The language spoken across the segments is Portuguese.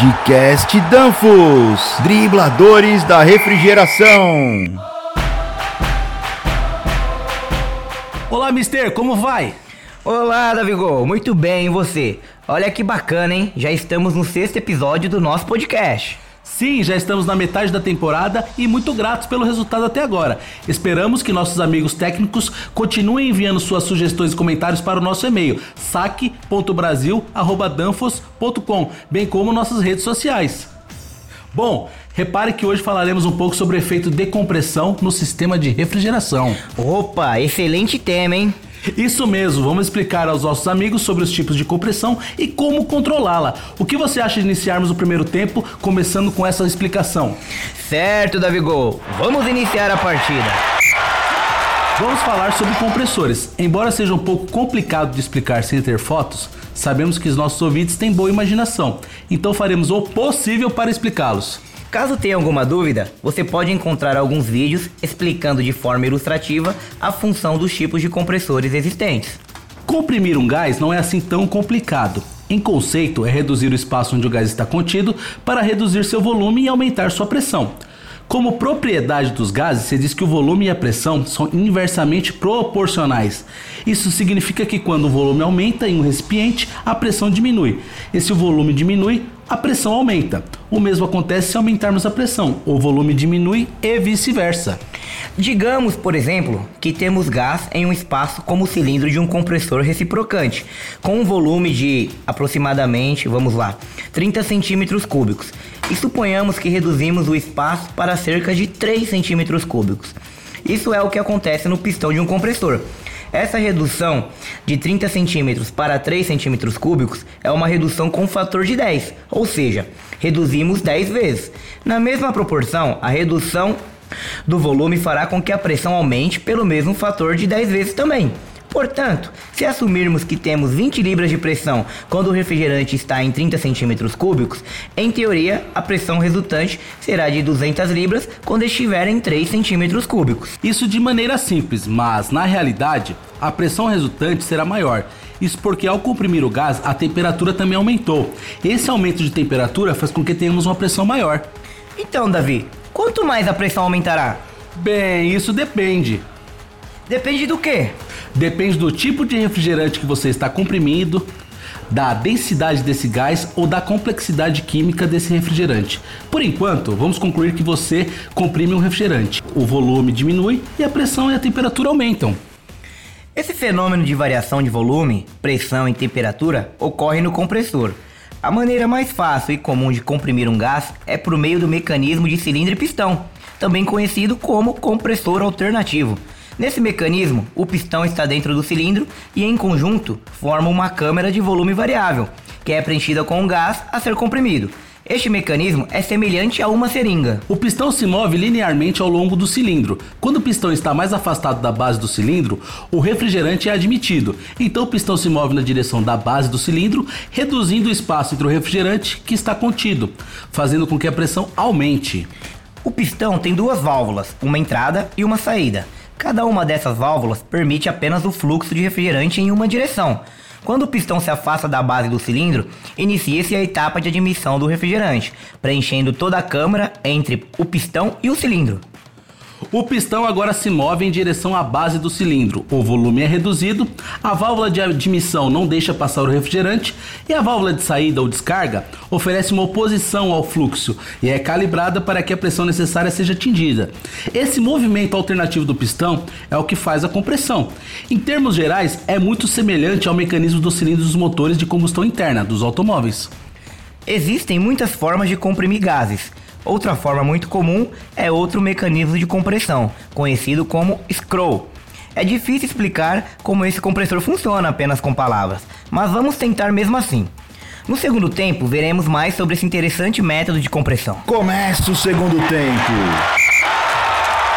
Podcast Danfos, dribladores da refrigeração. Olá, Mister, como vai? Olá, Davigol, muito bem, e você? Olha que bacana, hein? Já estamos no sexto episódio do nosso podcast. Sim, já estamos na metade da temporada e muito gratos pelo resultado até agora. Esperamos que nossos amigos técnicos continuem enviando suas sugestões e comentários para o nosso e-mail saque.brasil@danfos.com, bem como nossas redes sociais. Bom, repare que hoje falaremos um pouco sobre o efeito decompressão no sistema de refrigeração. Opa, excelente tema, hein? Isso mesmo, vamos explicar aos nossos amigos sobre os tipos de compressão e como controlá-la. O que você acha de iniciarmos o primeiro tempo começando com essa explicação? Certo, Davigol, vamos iniciar a partida. Vamos falar sobre compressores. Embora seja um pouco complicado de explicar sem ter fotos, sabemos que os nossos ouvintes têm boa imaginação, então faremos o possível para explicá-los. Caso tenha alguma dúvida, você pode encontrar alguns vídeos explicando de forma ilustrativa a função dos tipos de compressores existentes. Comprimir um gás não é assim tão complicado. Em conceito, é reduzir o espaço onde o gás está contido para reduzir seu volume e aumentar sua pressão. Como propriedade dos gases, se diz que o volume e a pressão são inversamente proporcionais. Isso significa que quando o volume aumenta em um recipiente, a pressão diminui. E se o volume diminui, a pressão aumenta. O mesmo acontece se aumentarmos a pressão, o volume diminui e vice-versa. Digamos, por exemplo, que temos gás em um espaço como o cilindro de um compressor reciprocante, com um volume de aproximadamente, vamos lá, 30 centímetros cúbicos. E suponhamos que reduzimos o espaço para cerca de 3 centímetros cúbicos. Isso é o que acontece no pistão de um compressor. Essa redução de 30 centímetros para 3 centímetros cúbicos é uma redução com fator de 10, ou seja, reduzimos 10 vezes. Na mesma proporção, a redução do volume fará com que a pressão aumente pelo mesmo fator de 10 vezes também. Portanto, se assumirmos que temos 20 libras de pressão quando o refrigerante está em 30 centímetros cúbicos, em teoria a pressão resultante será de 200 libras quando estiver em 3 centímetros cúbicos. Isso de maneira simples, mas na realidade a pressão resultante será maior. Isso porque ao comprimir o gás a temperatura também aumentou. Esse aumento de temperatura faz com que tenhamos uma pressão maior. Então, Davi, quanto mais a pressão aumentará? Bem, isso depende. Depende do quê? Depende do tipo de refrigerante que você está comprimindo, da densidade desse gás ou da complexidade química desse refrigerante. Por enquanto, vamos concluir que você comprime um refrigerante. O volume diminui e a pressão e a temperatura aumentam. Esse fenômeno de variação de volume, pressão e temperatura ocorre no compressor. A maneira mais fácil e comum de comprimir um gás é por meio do mecanismo de cilindro e pistão, também conhecido como compressor alternativo. Nesse mecanismo, o pistão está dentro do cilindro e em conjunto forma uma câmara de volume variável, que é preenchida com um gás a ser comprimido. Este mecanismo é semelhante a uma seringa. O pistão se move linearmente ao longo do cilindro. Quando o pistão está mais afastado da base do cilindro, o refrigerante é admitido. Então o pistão se move na direção da base do cilindro, reduzindo o espaço entre o refrigerante que está contido, fazendo com que a pressão aumente. O pistão tem duas válvulas, uma entrada e uma saída. Cada uma dessas válvulas permite apenas o fluxo de refrigerante em uma direção. Quando o pistão se afasta da base do cilindro, inicia-se a etapa de admissão do refrigerante, preenchendo toda a câmara entre o pistão e o cilindro. O pistão agora se move em direção à base do cilindro. O volume é reduzido, a válvula de admissão não deixa passar o refrigerante e a válvula de saída ou descarga oferece uma oposição ao fluxo e é calibrada para que a pressão necessária seja atingida. Esse movimento alternativo do pistão é o que faz a compressão. Em termos gerais, é muito semelhante ao mecanismo dos cilindros dos motores de combustão interna dos automóveis. Existem muitas formas de comprimir gases. Outra forma muito comum é outro mecanismo de compressão, conhecido como scroll. É difícil explicar como esse compressor funciona apenas com palavras, mas vamos tentar mesmo assim. No segundo tempo, veremos mais sobre esse interessante método de compressão. Começa o segundo tempo.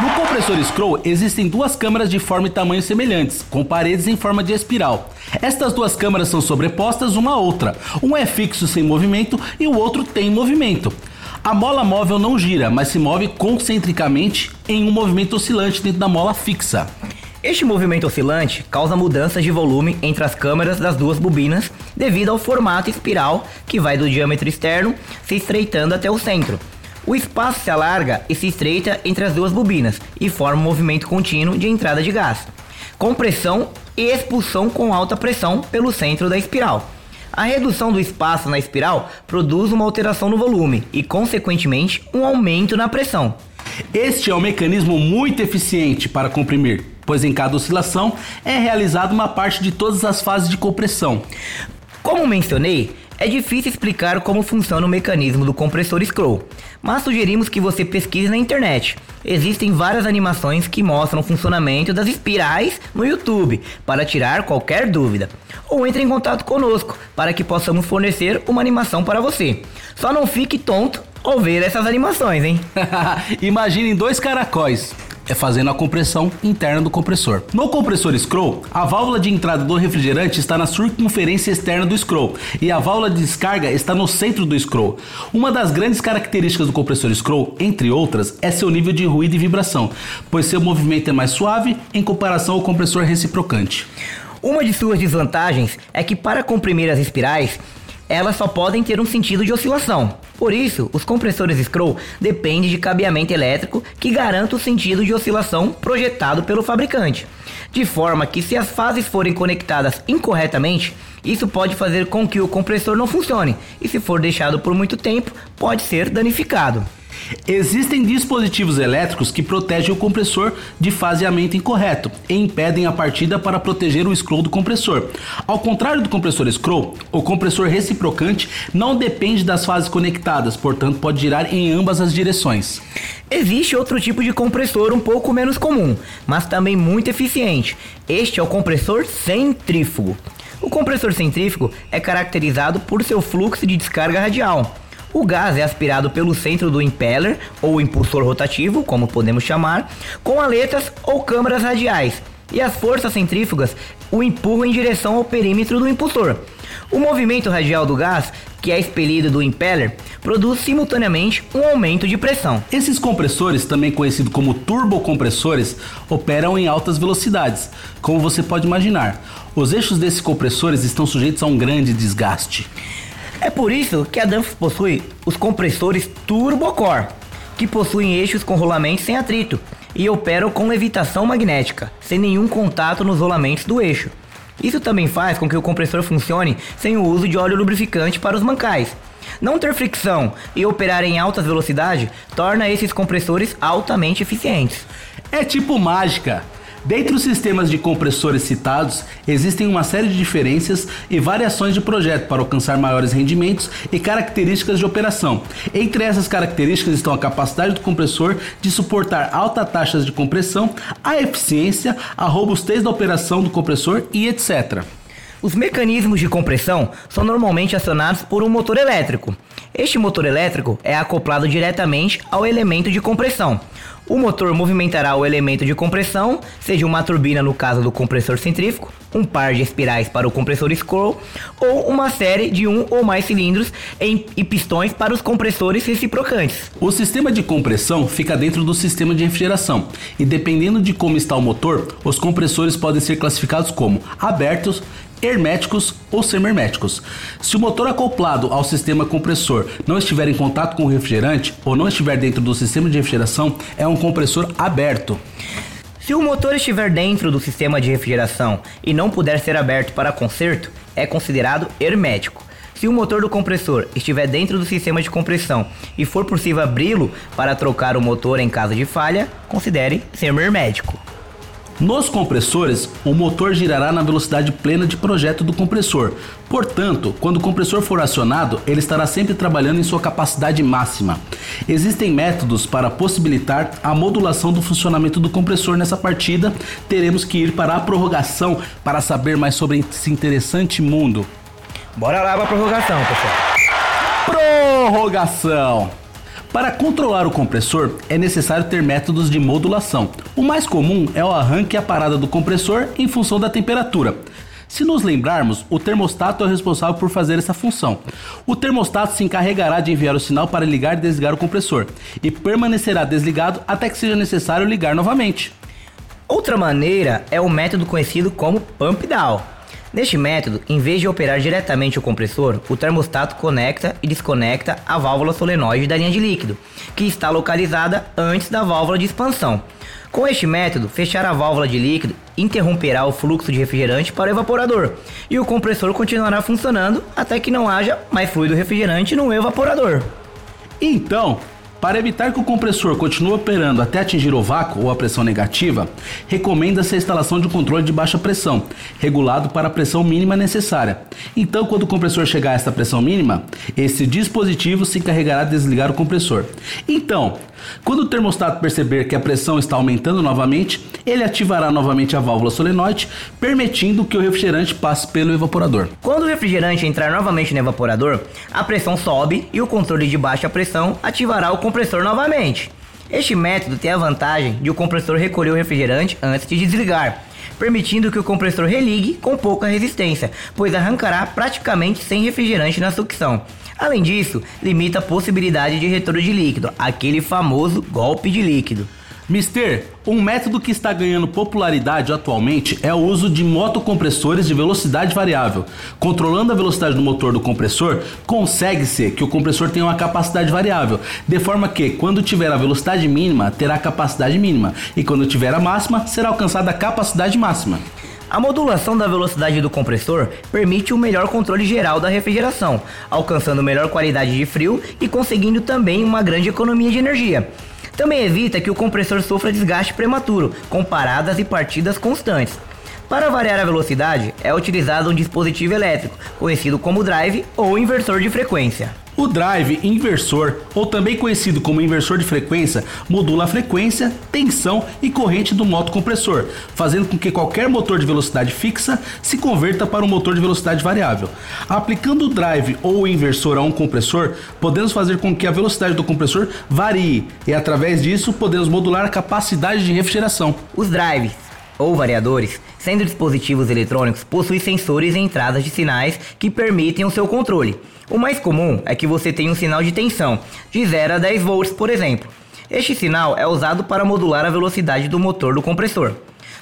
No compressor scroll existem duas câmaras de forma e tamanho semelhantes, com paredes em forma de espiral. Estas duas câmaras são sobrepostas uma à outra. Um é fixo sem movimento e o outro tem movimento. A mola móvel não gira, mas se move concentricamente em um movimento oscilante dentro da mola fixa. Este movimento oscilante causa mudanças de volume entre as câmeras das duas bobinas devido ao formato espiral que vai do diâmetro externo se estreitando até o centro. O espaço se alarga e se estreita entre as duas bobinas e forma um movimento contínuo de entrada de gás, compressão e expulsão com alta pressão pelo centro da espiral. A redução do espaço na espiral produz uma alteração no volume e, consequentemente, um aumento na pressão. Este é um mecanismo muito eficiente para comprimir, pois em cada oscilação é realizada uma parte de todas as fases de compressão. Como mencionei, é difícil explicar como funciona o mecanismo do compressor scroll, mas sugerimos que você pesquise na internet. Existem várias animações que mostram o funcionamento das espirais no YouTube para tirar qualquer dúvida. Ou entre em contato conosco para que possamos fornecer uma animação para você. Só não fique tonto ao ver essas animações, hein? Imaginem dois caracóis é fazendo a compressão interna do compressor. No compressor scroll, a válvula de entrada do refrigerante está na circunferência externa do scroll e a válvula de descarga está no centro do scroll. Uma das grandes características do compressor scroll, entre outras, é seu nível de ruído e vibração, pois seu movimento é mais suave em comparação ao compressor reciprocante. Uma de suas desvantagens é que para comprimir as espirais, elas só podem ter um sentido de oscilação. Por isso, os compressores scroll dependem de cabeamento elétrico que garanta o sentido de oscilação projetado pelo fabricante. De forma que se as fases forem conectadas incorretamente, isso pode fazer com que o compressor não funcione e se for deixado por muito tempo, pode ser danificado. Existem dispositivos elétricos que protegem o compressor de faseamento incorreto e impedem a partida para proteger o scroll do compressor. Ao contrário do compressor scroll, o compressor reciprocante não depende das fases conectadas, portanto pode girar em ambas as direções. Existe outro tipo de compressor um pouco menos comum, mas também muito eficiente. Este é o compressor centrífugo. O compressor centrífugo é caracterizado por seu fluxo de descarga radial. O gás é aspirado pelo centro do impeller, ou impulsor rotativo, como podemos chamar, com aletas ou câmaras radiais, e as forças centrífugas o empurram em direção ao perímetro do impulsor. O movimento radial do gás, que é expelido do impeller, produz simultaneamente um aumento de pressão. Esses compressores, também conhecidos como turbocompressores, operam em altas velocidades, como você pode imaginar. Os eixos desses compressores estão sujeitos a um grande desgaste. É por isso que a Danfoss possui os compressores Turbocore, que possuem eixos com rolamentos sem atrito e operam com levitação magnética, sem nenhum contato nos rolamentos do eixo. Isso também faz com que o compressor funcione sem o uso de óleo lubrificante para os mancais. Não ter fricção e operar em altas velocidades torna esses compressores altamente eficientes. É tipo mágica. Dentre os sistemas de compressores citados, existem uma série de diferenças e variações de projeto para alcançar maiores rendimentos e características de operação. Entre essas características estão a capacidade do compressor de suportar altas taxas de compressão, a eficiência, a robustez da operação do compressor e etc. Os mecanismos de compressão são normalmente acionados por um motor elétrico. Este motor elétrico é acoplado diretamente ao elemento de compressão. O motor movimentará o elemento de compressão, seja uma turbina no caso do compressor centrífugo, um par de espirais para o compressor scroll ou uma série de um ou mais cilindros em, e pistões para os compressores reciprocantes. O sistema de compressão fica dentro do sistema de refrigeração e dependendo de como está o motor, os compressores podem ser classificados como abertos, herméticos ou semi-herméticos. Se o motor acoplado ao sistema compressor não estiver em contato com o refrigerante ou não estiver dentro do sistema de refrigeração, é um compressor aberto. Se o motor estiver dentro do sistema de refrigeração e não puder ser aberto para conserto, é considerado hermético. Se o motor do compressor estiver dentro do sistema de compressão e for possível abri-lo para trocar o motor em caso de falha, considere semi-hermético. Nos compressores, o motor girará na velocidade plena de projeto do compressor. Portanto, quando o compressor for acionado, ele estará sempre trabalhando em sua capacidade máxima. Existem métodos para possibilitar a modulação do funcionamento do compressor nessa partida. Teremos que ir para a prorrogação para saber mais sobre esse interessante mundo. Bora lá para a prorrogação, pessoal. Prorrogação. Para controlar o compressor, é necessário ter métodos de modulação. O mais comum é o arranque e a parada do compressor em função da temperatura. Se nos lembrarmos, o termostato é o responsável por fazer essa função. O termostato se encarregará de enviar o sinal para ligar e desligar o compressor e permanecerá desligado até que seja necessário ligar novamente. Outra maneira é o método conhecido como pump down. Neste método, em vez de operar diretamente o compressor, o termostato conecta e desconecta a válvula solenoide da linha de líquido, que está localizada antes da válvula de expansão. Com este método, fechar a válvula de líquido interromperá o fluxo de refrigerante para o evaporador e o compressor continuará funcionando até que não haja mais fluido refrigerante no evaporador. Então, para evitar que o compressor continue operando até atingir o vácuo ou a pressão negativa, recomenda-se a instalação de um controle de baixa pressão, regulado para a pressão mínima necessária. Então, quando o compressor chegar a esta pressão mínima, esse dispositivo se encarregará de desligar o compressor. Então, quando o termostato perceber que a pressão está aumentando novamente, ele ativará novamente a válvula solenoide, permitindo que o refrigerante passe pelo evaporador. Quando o refrigerante entrar novamente no evaporador, a pressão sobe e o controle de baixa pressão ativará o compressor novamente. Este método tem a vantagem de o compressor recolher o refrigerante antes de desligar, permitindo que o compressor religue com pouca resistência, pois arrancará praticamente sem refrigerante na sucção. Além disso, limita a possibilidade de retorno de líquido, aquele famoso golpe de líquido. Mister, um método que está ganhando popularidade atualmente é o uso de motocompressores de velocidade variável. Controlando a velocidade do motor do compressor, consegue-se que o compressor tenha uma capacidade variável, de forma que, quando tiver a velocidade mínima, terá a capacidade mínima, e quando tiver a máxima, será alcançada a capacidade máxima. A modulação da velocidade do compressor permite um melhor controle geral da refrigeração, alcançando melhor qualidade de frio e conseguindo também uma grande economia de energia. Também evita que o compressor sofra desgaste prematuro, com paradas e partidas constantes. Para variar a velocidade, é utilizado um dispositivo elétrico, conhecido como drive ou inversor de frequência. O drive inversor, ou também conhecido como inversor de frequência, modula a frequência, tensão e corrente do motocompressor, fazendo com que qualquer motor de velocidade fixa se converta para um motor de velocidade variável. Aplicando o drive ou o inversor a um compressor, podemos fazer com que a velocidade do compressor varie e através disso podemos modular a capacidade de refrigeração. Os drives ou variadores, sendo dispositivos eletrônicos, possuem sensores e entradas de sinais que permitem o seu controle. O mais comum é que você tenha um sinal de tensão, de 0 a 10 volts, por exemplo. Este sinal é usado para modular a velocidade do motor do compressor.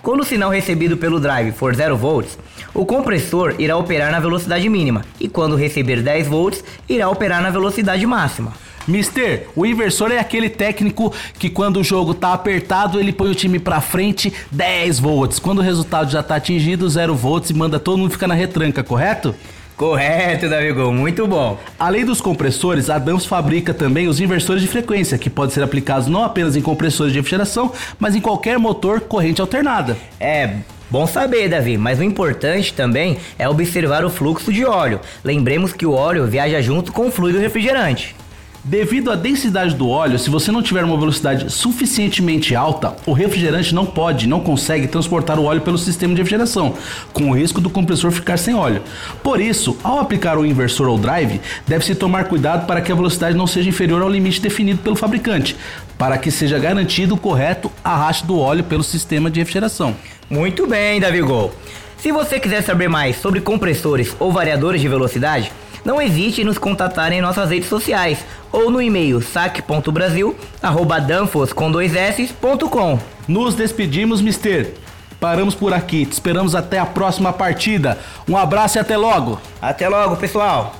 Quando o sinal recebido pelo drive for 0 volts, o compressor irá operar na velocidade mínima, e quando receber 10 volts, irá operar na velocidade máxima. Mister, o inversor é aquele técnico que quando o jogo tá apertado, ele põe o time pra frente 10 volts. Quando o resultado já tá atingido, 0 volts e manda todo mundo ficar na retranca, correto? Correto, Davigol, muito bom. Além dos compressores, a Dams fabrica também os inversores de frequência, que podem ser aplicados não apenas em compressores de refrigeração, mas em qualquer motor corrente alternada. É, Bom saber, Davi, mas o importante também é observar o fluxo de óleo. Lembremos que o óleo viaja junto com o fluido refrigerante. Devido à densidade do óleo, se você não tiver uma velocidade suficientemente alta, o refrigerante não pode, não consegue transportar o óleo pelo sistema de refrigeração, com o risco do compressor ficar sem óleo. Por isso, ao aplicar o inversor ou drive, deve-se tomar cuidado para que a velocidade não seja inferior ao limite definido pelo fabricante, para que seja garantido o correto arraste do óleo pelo sistema de refrigeração. Muito bem, Davi Gol. Se você quiser saber mais sobre compressores ou variadores de velocidade, não hesite em nos contatar em nossas redes sociais ou no e-mail saque.brasil@danfos com dois s.com. Nos despedimos, Mister. Paramos por aqui. Te esperamos até a próxima partida. Um abraço e até logo. Até logo, pessoal.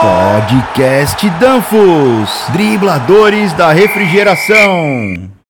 Podcast Danfos, dribladores da refrigeração.